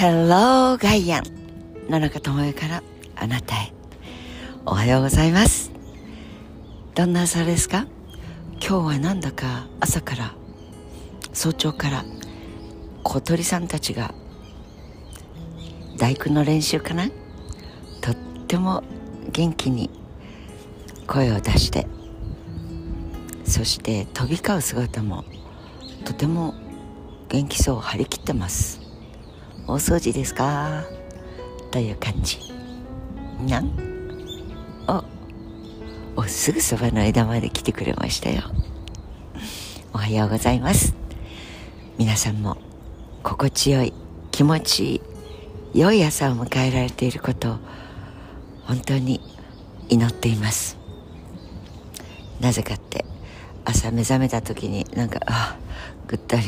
Hello ガイアン野中智恵からあなたへ。おはようございます。どんな朝ですか？今日はなんだか朝から早朝から小鳥さんたちが大工の練習かな？とっても元気に声を出してそして飛び交う姿もとても元気そう張り切ってます。大掃除ですか？という感じ。なん？おおすぐそばの枝まで来てくれましたよ。おはようございます。皆さんも心地よい気持ちいい良い朝を迎えられていることを本当に祈っています。なぜかって朝目覚めた時になんかあぐったり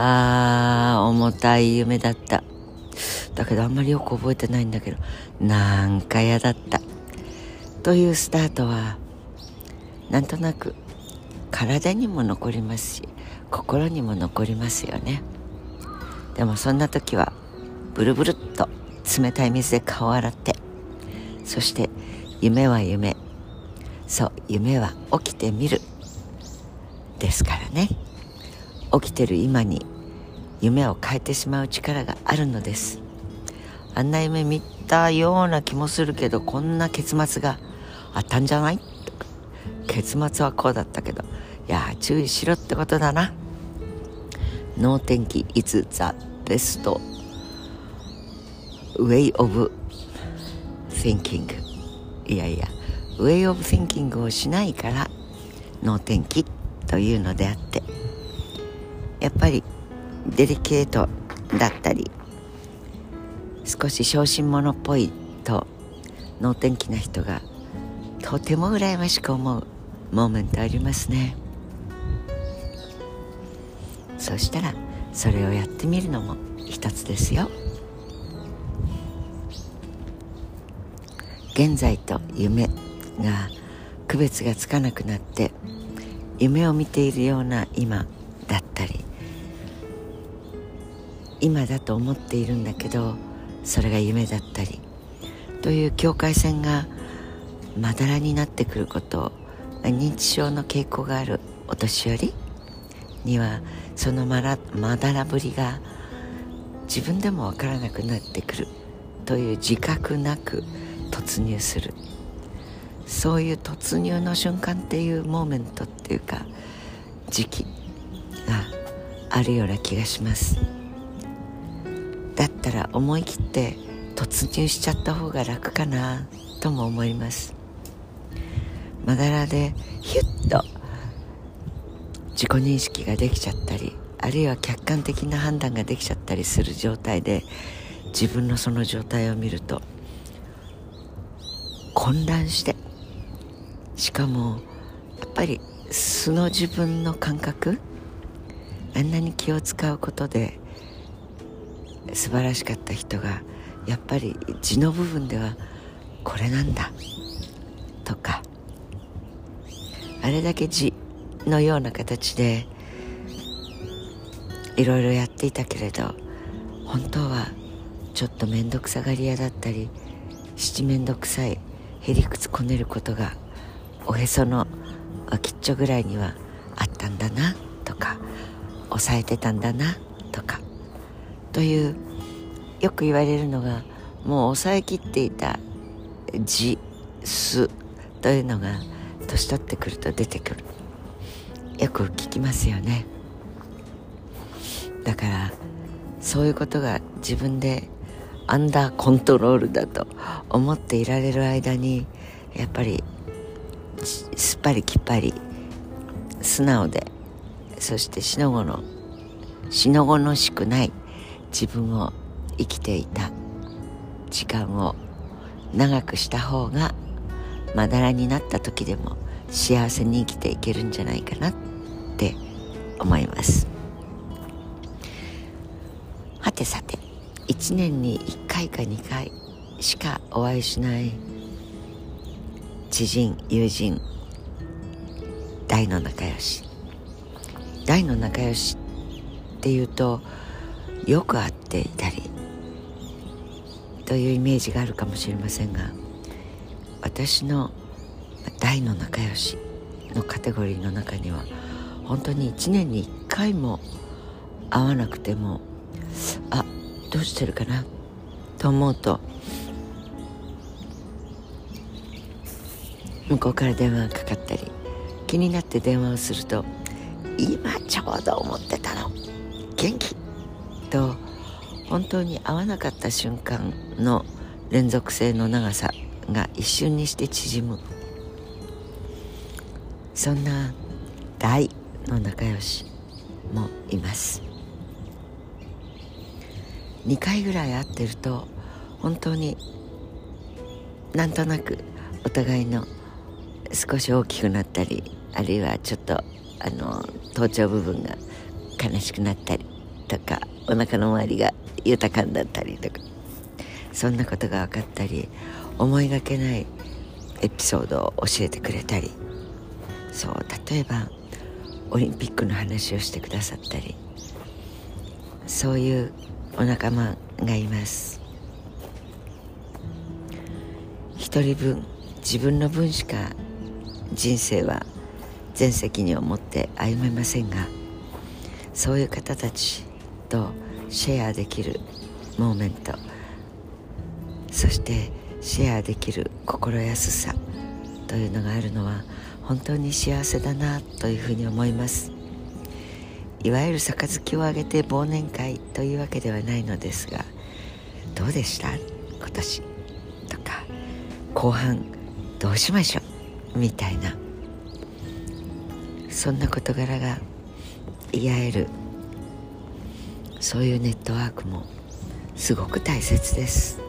あー重たい夢だった。だけどあんまりよく覚えてないんだけどなんか嫌だった。というスタートはなんとなく体にも残りますし心にも残りますよね。でもそんな時はブルブルっと冷たい水で顔を洗ってそして夢は夢。そう夢は起きてみる。ですからね。起きてる今に夢を変えてしまう力があるのです。あんな夢見たような気もするけどこんな結末があったんじゃない？結末はこうだったけどいや注意しろってことだな。脳天気 is the best way of thinking いやいや way of thinking をしないから脳天気というのであって。やっぱりデリケートだったり少し小心者っぽいと能天気な人がとても羨ましく思うモーメントありますね。そしたらそれをやってみるのも一つですよ。現在と夢が区別がつかなくなって夢を見ているような今だったり今だと思っているんだけどそれが夢だったりという境界線がまだらになってくること認知症の傾向があるお年寄りにはそのまらまだらぶりが自分でもわからなくなってくるという自覚なく突入する。そういう突入の瞬間っていうモーメントっていうか時期があるような気がします。だったら思い切って突入しちゃった方が楽かなとも思います。まだらでヒュッと自己認識ができちゃったりあるいは客観的な判断ができちゃったりする状態で自分のその状態を見ると混乱してしかもやっぱり素の自分の感覚あんなに気を使うことで素晴らしかった人がやっぱり字の部分ではこれなんだとかあれだけ字のような形でいろいろやっていたけれど本当はちょっと面倒くさがり屋だったり七面倒くさいへりくつこねることがおへその脇っちょぐらいにはあったんだなとか抑えてたんだなとかというよく言われるのがもう抑えきっていた自すというのが年取ってくると出てくる。よく聞きますよね。だからそういうことが自分でアンダーコントロールだと思っていられる間にやっぱりすっぱりきっぱり素直でそしてしのごのしのごのしくない自分を生きていた時間を長くした方がまだらになった時でも幸せに生きていけるんじゃないかなって思います。はてさて1年に1回か2回しかお会いしない知人友人大の仲良し。大の仲良しっていうとよく会っていたりというイメージがあるかもしれませんが私の大の仲良しのカテゴリーの中には本当に1年に1回も会わなくてもあどうしてるかなと思うと向こうから電話がかかったり気になって電話をすると「今ちょうど思ってたの元気!」と本当に会わなかった瞬間の連続性の長さが一瞬にして縮む。そんな大の仲良しもいます。2回ぐらい会ってると本当になんとなくお互いの少し大きくなったりあるいはちょっとあの頭頂部分が悲しくなったりとかお腹の周りが豊かになったりとか。そんなことが分かったり思いがけないエピソードを教えてくれたり。そう例えばオリンピックの話をしてくださったり。そういうお仲間がいます。一人分自分の分しか人生は全責任を持って歩めませんがそういう方たちとシェアできるモーメント。そしてシェアできる心安さというのがあるのは本当に幸せだなというふうに思います。いわゆる杯をあげて忘年会というわけではないのですがどうでした？今年とか。後半どうしましょう？みたいな。そんな事柄が言い合えるそういうネットワークもすごく大切です。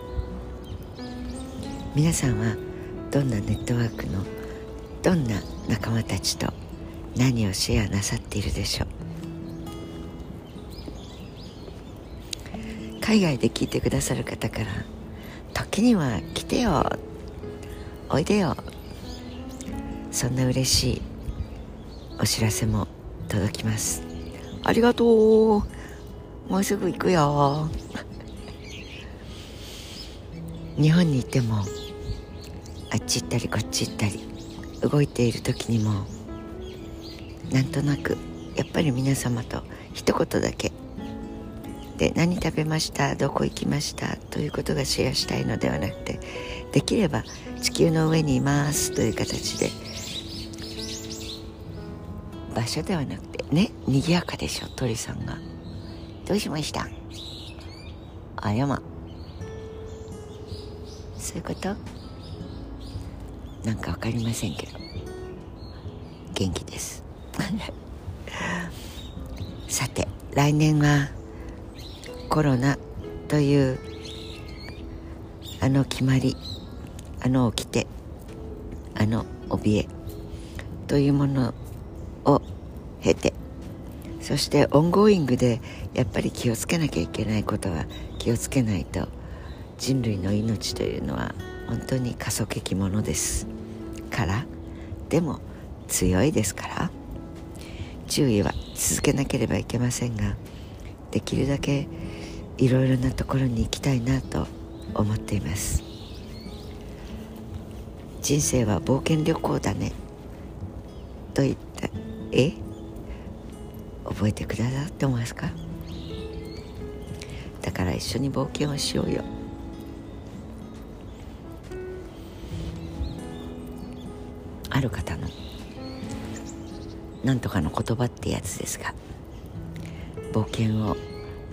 皆さんはどんなネットワークのどんな仲間たちと何をシェアなさっているでしょう？海外で聞いてくださる方から時には来てよおいでよ。そんな嬉しいお知らせも届きます。ありがとう。もうすぐ行くよ。日本にいてもあっち行ったりこっち行ったり動いている時にもなんとなくやっぱり皆様と一言だけ。で何食べました？どこ行きました？ということがシェアしたいのではなくてできれば地球の上にいます。という形で場所ではなくてね賑やかでしょ鳥さんが。どうしました？あやまそういうこと？なんか分かりませんけど。元気です。さて来年はコロナというあの決まりあの掟あの怯えというものを経てそしてオンゴーイングでやっぱり気をつけなきゃいけないことは気をつけないと人類の命というのは本当に過疎的ものです。からでも強いですから。注意は続けなければいけませんができるだけいろいろなところに行きたいなと思っています。人生は冒険旅行だね。と言ったえ？覚えてくださってますか？だから一緒に冒険をしようよ。ある方のなんとかの言葉ってやつですが冒険を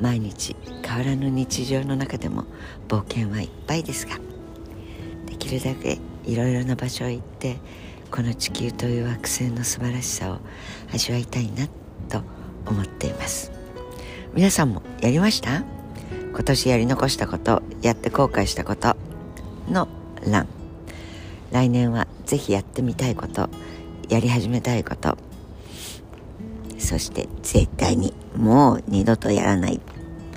毎日変わらぬ日常の中でも冒険はいっぱいですができるだけいろいろな場所へ行ってこの地球という惑星の素晴らしさを味わいたいなと思っています。皆さんもやりました？今年やり残したことやって後悔したことの欄。来年はぜひやってみたいことやり始めたいこと。そして絶対にもう二度とやらない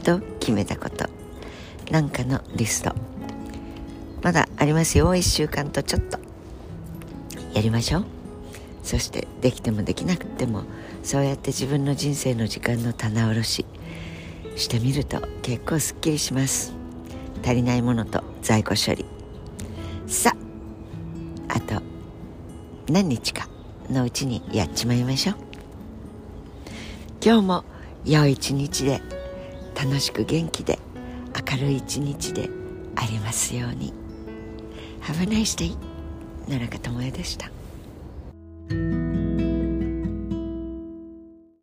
と決めたこと。なんかのリスト。まだありますよ。1週間とちょっと。やりましょう。そしてできてもできなくてもそうやって自分の人生の時間の棚卸ししてみると結構すっきりします。足りないものと在庫処理。さああと何日かのうちにやっちまいましょう。今日も良い一日で楽しく元気で明るい一日でありますように。Have a nice day 野中智恵でした。